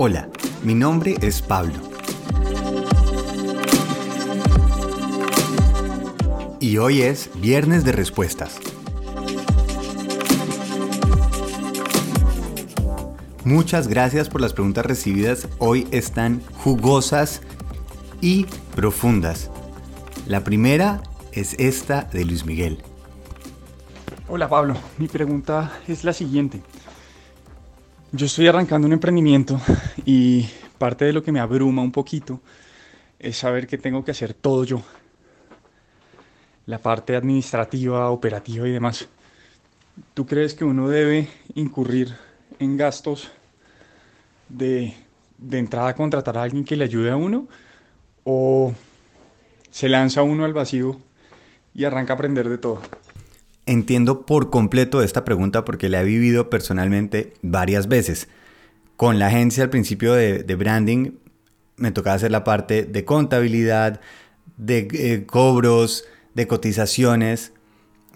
Hola, mi nombre es Pablo. Y hoy es Viernes de Respuestas. Muchas gracias por las preguntas recibidas. Hoy están jugosas y profundas. La primera es esta de Luis Miguel. Hola Pablo, mi pregunta es la siguiente. Yo estoy arrancando un emprendimiento y parte de lo que me abruma un poquito es saber que tengo que hacer todo yo. La parte administrativa, operativa y demás. ¿Tú crees que uno debe incurrir en gastos de, de entrada a contratar a alguien que le ayude a uno? ¿O se lanza uno al vacío y arranca a aprender de todo? Entiendo por completo esta pregunta porque la he vivido personalmente varias veces. Con la agencia al principio de, branding me tocaba hacer la parte de contabilidad, de eh, cobros, de cotizaciones.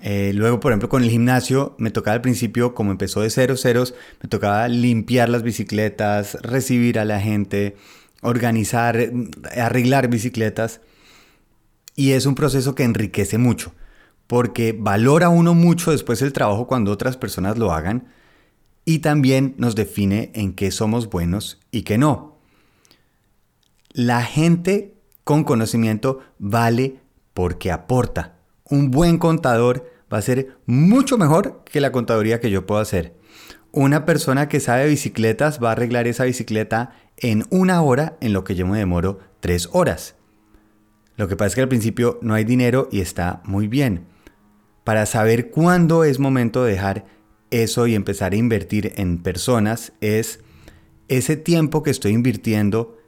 Eh, luego, por ejemplo, con el gimnasio me tocaba al principio, como empezó de cero ceros, me tocaba limpiar las bicicletas, recibir a la gente, organizar, arreglar bicicletas. Y es un proceso que enriquece mucho porque valora uno mucho después el trabajo cuando otras personas lo hagan y también nos define en qué somos buenos y qué no. La gente con conocimiento vale porque aporta. Un buen contador va a ser mucho mejor que la contaduría que yo puedo hacer. Una persona que sabe bicicletas va a arreglar esa bicicleta en una hora en lo que yo me demoro tres horas. Lo que pasa es que al principio no hay dinero y está muy bien para saber cuándo es momento de dejar eso y empezar a invertir en personas es ese tiempo que estoy invirtiendo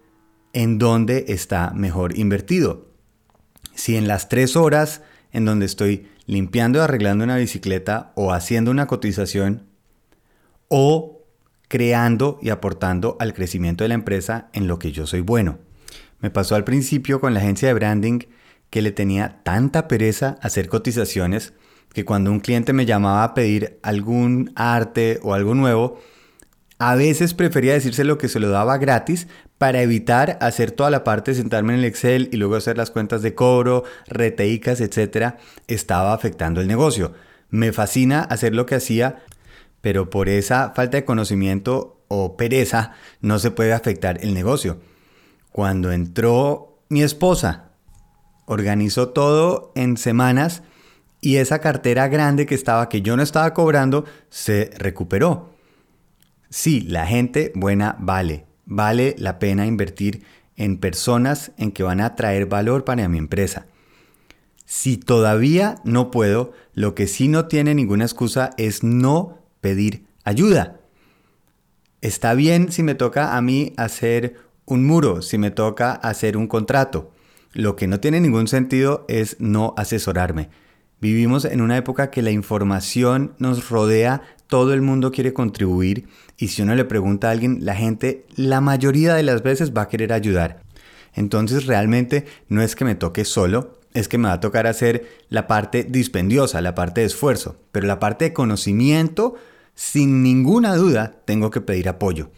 en dónde está mejor invertido. Si en las tres horas en donde estoy limpiando y arreglando una bicicleta o haciendo una cotización o creando y aportando al crecimiento de la empresa en lo que yo soy bueno. Me pasó al principio con la agencia de branding que le tenía tanta pereza hacer cotizaciones que cuando un cliente me llamaba a pedir algún arte o algo nuevo, a veces prefería decirse lo que se lo daba gratis para evitar hacer toda la parte de sentarme en el Excel y luego hacer las cuentas de cobro, reteicas, etc. Estaba afectando el negocio. Me fascina hacer lo que hacía, pero por esa falta de conocimiento o pereza no se puede afectar el negocio. Cuando entró mi esposa, organizó todo en semanas, y esa cartera grande que estaba, que yo no estaba cobrando, se recuperó. Sí, la gente buena vale. Vale la pena invertir en personas en que van a traer valor para mi empresa. Si todavía no puedo, lo que sí no tiene ninguna excusa es no pedir ayuda. Está bien si me toca a mí hacer un muro, si me toca hacer un contrato. Lo que no tiene ningún sentido es no asesorarme. Vivimos en una época que la información nos rodea, todo el mundo quiere contribuir y si uno le pregunta a alguien, la gente la mayoría de las veces va a querer ayudar. Entonces realmente no es que me toque solo, es que me va a tocar hacer la parte dispendiosa, la parte de esfuerzo, pero la parte de conocimiento, sin ninguna duda, tengo que pedir apoyo.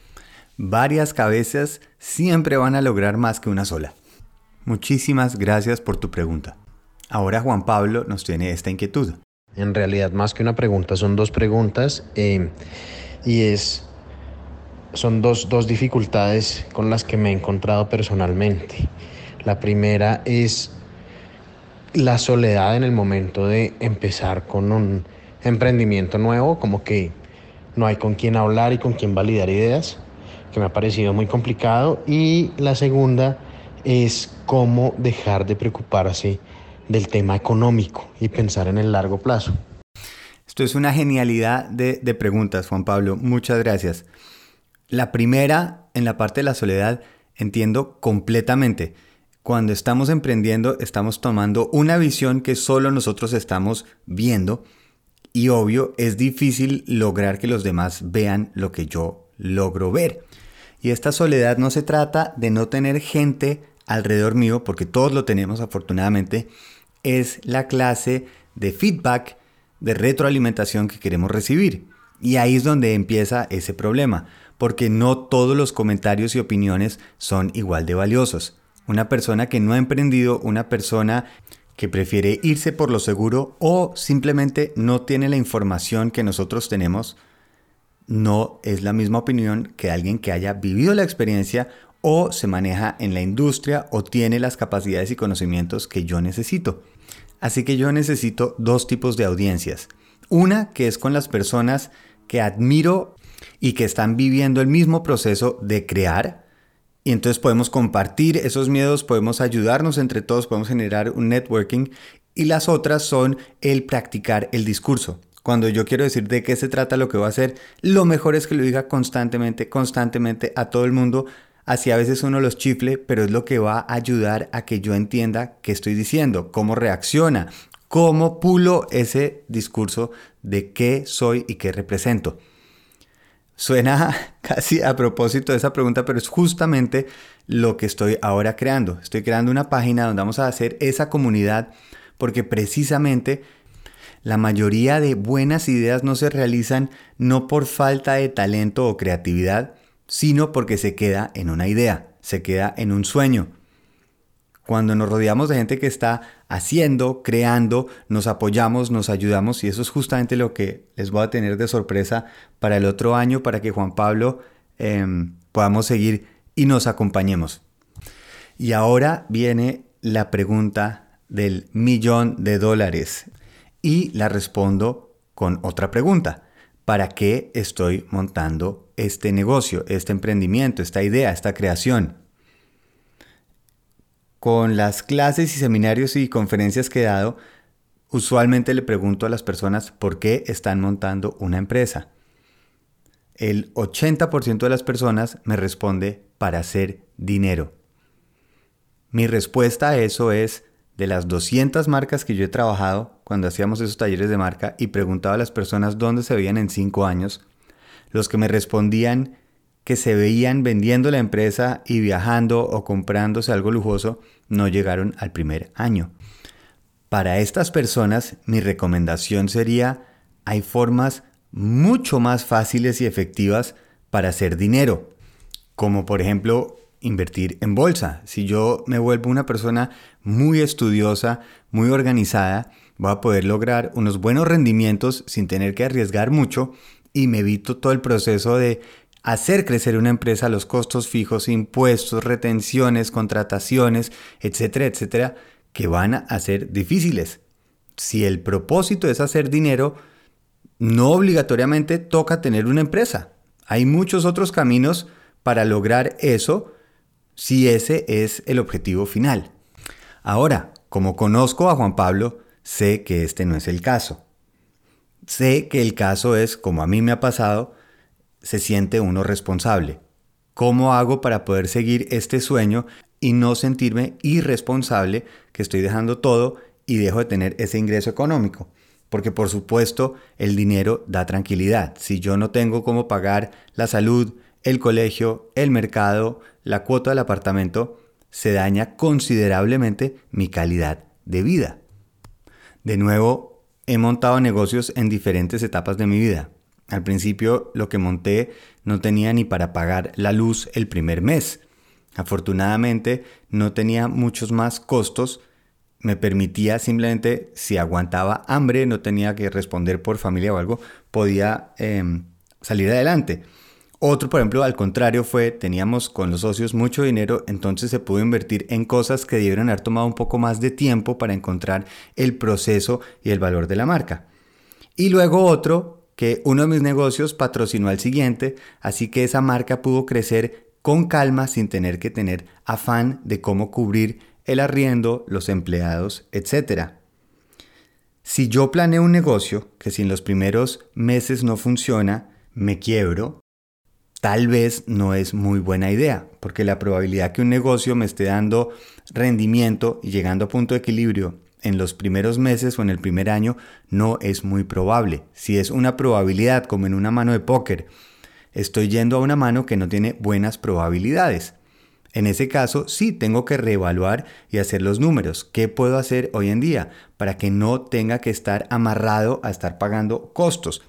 Varias cabezas siempre van a lograr más que una sola. Muchísimas gracias por tu pregunta. Ahora Juan Pablo nos tiene esta inquietud. En realidad, más que una pregunta, son dos preguntas eh, y es, son dos, dos dificultades con las que me he encontrado personalmente. La primera es la soledad en el momento de empezar con un emprendimiento nuevo, como que no hay con quién hablar y con quién validar ideas, que me ha parecido muy complicado. Y la segunda es cómo dejar de preocuparse del tema económico y pensar en el largo plazo. Esto es una genialidad de, preguntas, Juan Pablo. Muchas gracias. La primera, en la parte de la soledad, entiendo completamente. Cuando estamos emprendiendo, estamos tomando una visión que solo nosotros estamos viendo y obvio, es difícil lograr que los demás vean lo que yo logro ver. Y esta soledad no se trata de no tener gente alrededor mío, porque todos lo tenemos afortunadamente, es la clase de feedback, de retroalimentación que queremos recibir. Y ahí es donde empieza ese problema, porque no todos los comentarios y opiniones son igual de valiosos. Una persona que no ha emprendido, una persona que prefiere irse por lo seguro o simplemente no tiene la información que nosotros tenemos, no es la misma opinión que alguien que haya vivido la experiencia o se maneja en la industria o tiene las capacidades y conocimientos que yo necesito. Así que yo necesito dos tipos de audiencias. Una que es con las personas que admiro y que están viviendo el mismo proceso de crear. Y entonces podemos compartir esos miedos, podemos ayudarnos entre todos, podemos generar un networking. Y las otras son el practicar el discurso. Cuando yo quiero decir de qué se trata lo que voy a hacer, lo mejor es que lo diga constantemente, constantemente a todo el mundo Así a veces uno los chifle, pero es lo que va a ayudar a que yo entienda qué estoy diciendo, cómo reacciona, cómo pulo ese discurso de qué soy y qué represento. Suena casi a propósito de esa pregunta, pero es justamente lo que estoy ahora creando. Estoy creando una página donde vamos a hacer esa comunidad porque precisamente la mayoría de buenas ideas no se realizan no por falta de talento o creatividad, sino porque se queda en una idea, se queda en un sueño. Cuando nos rodeamos de gente que está haciendo, creando, nos apoyamos, nos ayudamos y eso es justamente lo que les voy a tener de sorpresa para el otro año, para que Juan Pablo em, podamos seguir y nos acompañemos. Y ahora viene la pregunta del millón de dólares y la respondo con otra pregunta. ¿Para qué estoy montando este negocio, este emprendimiento, esta idea, esta creación. Con las clases y seminarios y conferencias que he dado, usualmente le pregunto a las personas por qué están montando una empresa. El 80% de las personas me responde para hacer dinero. Mi respuesta a eso es, de las 200 marcas que yo he trabajado cuando hacíamos esos talleres de marca y preguntaba a las personas dónde se veían en 5 años, los que me respondían que se veían vendiendo la empresa y viajando o comprándose algo lujoso no llegaron al primer año. Para estas personas mi recomendación sería hay formas mucho más fáciles y efectivas para hacer dinero, como por ejemplo invertir en bolsa. Si yo me vuelvo una persona muy estudiosa, muy organizada, voy a poder lograr unos buenos rendimientos sin tener que arriesgar mucho y me evito todo el proceso de hacer crecer una empresa, los costos fijos, impuestos, retenciones, contrataciones, etcétera, etcétera, que van a ser difíciles. Si el propósito es hacer dinero, no obligatoriamente toca tener una empresa. Hay muchos otros caminos para lograr eso si ese es el objetivo final. Ahora, como conozco a Juan Pablo, sé que este no es el caso sé que el caso es, como a mí me ha pasado, se siente uno responsable. ¿Cómo hago para poder seguir este sueño y no sentirme irresponsable que estoy dejando todo y dejo de tener ese ingreso económico? Porque por supuesto el dinero da tranquilidad. Si yo no tengo cómo pagar la salud, el colegio, el mercado, la cuota del apartamento, se daña considerablemente mi calidad de vida. De nuevo, He montado negocios en diferentes etapas de mi vida. Al principio lo que monté no tenía ni para pagar la luz el primer mes. Afortunadamente no tenía muchos más costos. Me permitía simplemente, si aguantaba hambre, no tenía que responder por familia o algo, podía em, salir adelante. Otro, por ejemplo, al contrario, fue, teníamos con los socios mucho dinero, entonces se pudo invertir en cosas que debieron haber tomado un poco más de tiempo para encontrar el proceso y el valor de la marca. Y luego otro, que uno de mis negocios patrocinó al siguiente, así que esa marca pudo crecer con calma sin tener que tener afán de cómo cubrir el arriendo, los empleados, etc. Si yo planeo un negocio que si en los primeros meses no funciona, me quiebro, tal vez no es muy buena idea, porque la probabilidad que un negocio me esté dando rendimiento y llegando a punto de equilibrio en los primeros meses o en el primer año no es muy probable. Si es una probabilidad como en una mano de póker, estoy yendo a una mano que no tiene buenas probabilidades. En ese caso, sí tengo que reevaluar y hacer los números. ¿Qué puedo hacer hoy en día para que no tenga que estar amarrado a estar pagando costos?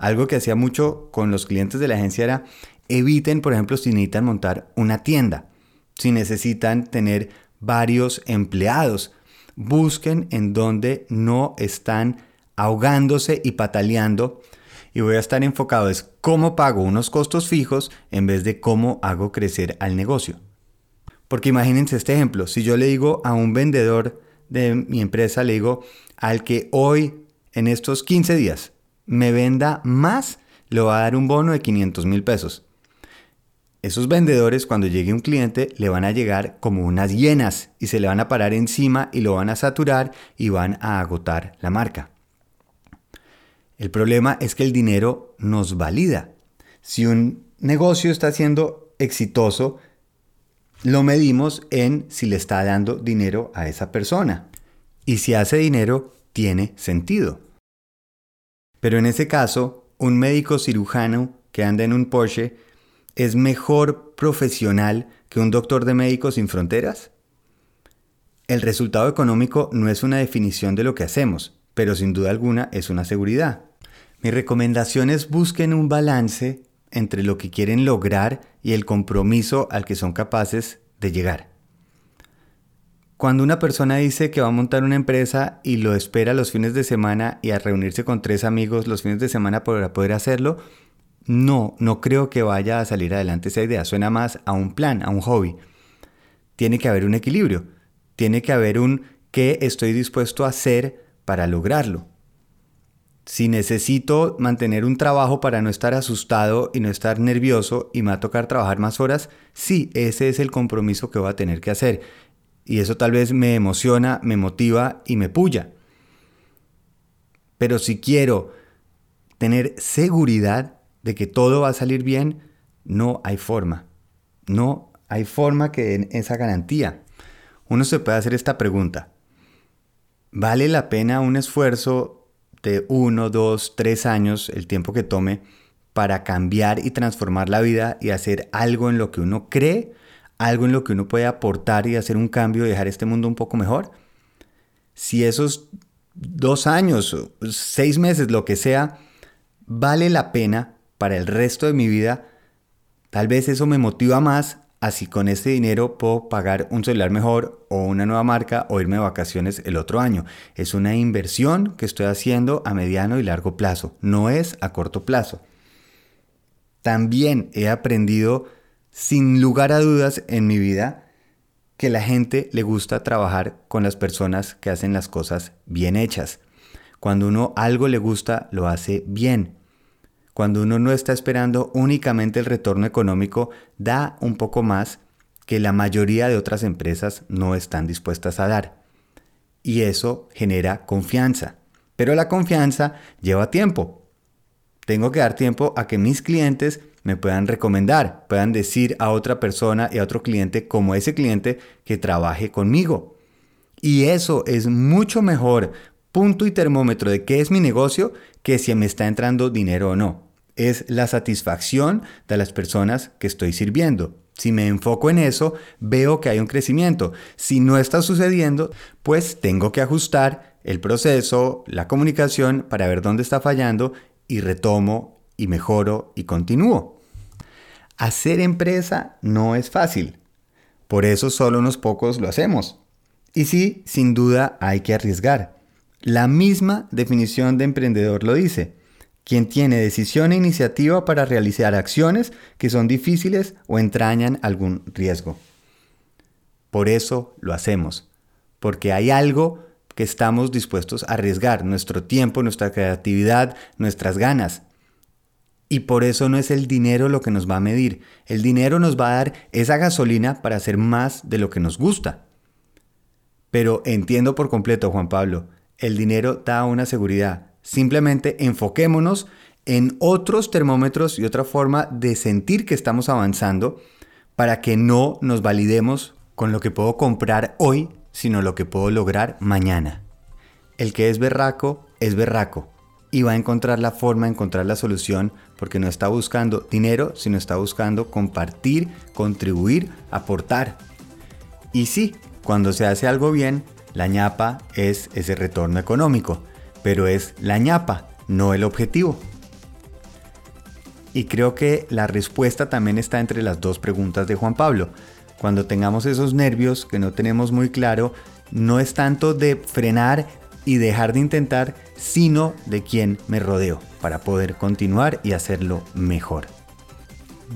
Algo que hacía mucho con los clientes de la agencia era eviten, por ejemplo, si necesitan montar una tienda, si necesitan tener varios empleados, busquen en donde no están ahogándose y pataleando y voy a estar enfocado es cómo pago unos costos fijos en vez de cómo hago crecer al negocio. Porque imagínense este ejemplo, si yo le digo a un vendedor de mi empresa, le digo al que hoy en estos 15 días me venda más, le va a dar un bono de 500 mil pesos. Esos vendedores cuando llegue un cliente le van a llegar como unas hienas y se le van a parar encima y lo van a saturar y van a agotar la marca. El problema es que el dinero nos valida. Si un negocio está siendo exitoso, lo medimos en si le está dando dinero a esa persona. Y si hace dinero, tiene sentido. Pero en ese caso, un médico cirujano que anda en un Porsche es mejor profesional que un doctor de médicos sin fronteras? El resultado económico no es una definición de lo que hacemos, pero sin duda alguna es una seguridad. Mi recomendación es busquen un balance entre lo que quieren lograr y el compromiso al que son capaces de llegar. Cuando una persona dice que va a montar una empresa y lo espera los fines de semana y a reunirse con tres amigos los fines de semana para poder hacerlo, no, no creo que vaya a salir adelante esa idea. Suena más a un plan, a un hobby. Tiene que haber un equilibrio. Tiene que haber un qué estoy dispuesto a hacer para lograrlo. Si necesito mantener un trabajo para no estar asustado y no estar nervioso y me va a tocar trabajar más horas, sí, ese es el compromiso que voy a tener que hacer. Y eso tal vez me emociona, me motiva y me puya. Pero si quiero tener seguridad de que todo va a salir bien, no hay forma. No hay forma que den esa garantía. Uno se puede hacer esta pregunta. ¿Vale la pena un esfuerzo de uno, dos, tres años, el tiempo que tome, para cambiar y transformar la vida y hacer algo en lo que uno cree, algo en lo que uno puede aportar y hacer un cambio y dejar este mundo un poco mejor? Si esos dos años, seis meses, lo que sea, vale la pena para el resto de mi vida, tal vez eso me motiva más Así con este dinero puedo pagar un celular mejor o una nueva marca o irme de vacaciones el otro año. Es una inversión que estoy haciendo a mediano y largo plazo, no es a corto plazo. También he aprendido sin lugar a dudas en mi vida que la gente le gusta trabajar con las personas que hacen las cosas bien hechas. Cuando uno algo le gusta, lo hace bien cuando uno no está esperando únicamente el retorno económico, da un poco más que la mayoría de otras empresas no están dispuestas a dar. Y eso genera confianza. Pero la confianza lleva tiempo. Tengo que dar tiempo a que mis clientes me puedan recomendar, puedan decir a otra persona y a otro cliente como ese cliente que trabaje conmigo. Y eso es mucho mejor punto y termómetro de qué es mi negocio que si me está entrando dinero o no es la satisfacción de las personas que estoy sirviendo. Si me enfoco en eso, veo que hay un crecimiento. Si no está sucediendo, pues tengo que ajustar el proceso, la comunicación para ver dónde está fallando y retomo y mejoro y continúo. Hacer empresa no es fácil. Por eso solo unos pocos lo hacemos. Y sí, sin duda hay que arriesgar. La misma definición de emprendedor lo dice quien tiene decisión e iniciativa para realizar acciones que son difíciles o entrañan algún riesgo. Por eso lo hacemos, porque hay algo que estamos dispuestos a arriesgar, nuestro tiempo, nuestra creatividad, nuestras ganas. Y por eso no es el dinero lo que nos va a medir, el dinero nos va a dar esa gasolina para hacer más de lo que nos gusta. Pero entiendo por completo, Juan Pablo, el dinero da una seguridad, Simplemente enfoquémonos en otros termómetros y otra forma de sentir que estamos avanzando para que no nos validemos con lo que puedo comprar hoy, sino lo que puedo lograr mañana. El que es berraco es berraco y va a encontrar la forma, encontrar la solución, porque no está buscando dinero, sino está buscando compartir, contribuir, aportar. Y sí, cuando se hace algo bien, la ñapa es ese retorno económico pero es la ñapa, no el objetivo. Y creo que la respuesta también está entre las dos preguntas de Juan Pablo. Cuando tengamos esos nervios que no tenemos muy claro, no es tanto de frenar y dejar de intentar, sino de quién me rodeo para poder continuar y hacerlo mejor.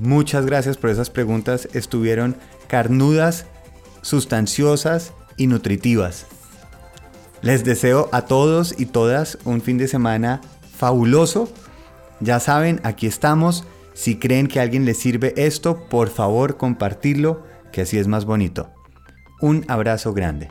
Muchas gracias por esas preguntas, estuvieron carnudas, sustanciosas y nutritivas. Les deseo a todos y todas un fin de semana fabuloso. Ya saben, aquí estamos. Si creen que a alguien les sirve esto, por favor compartirlo, que así es más bonito. Un abrazo grande.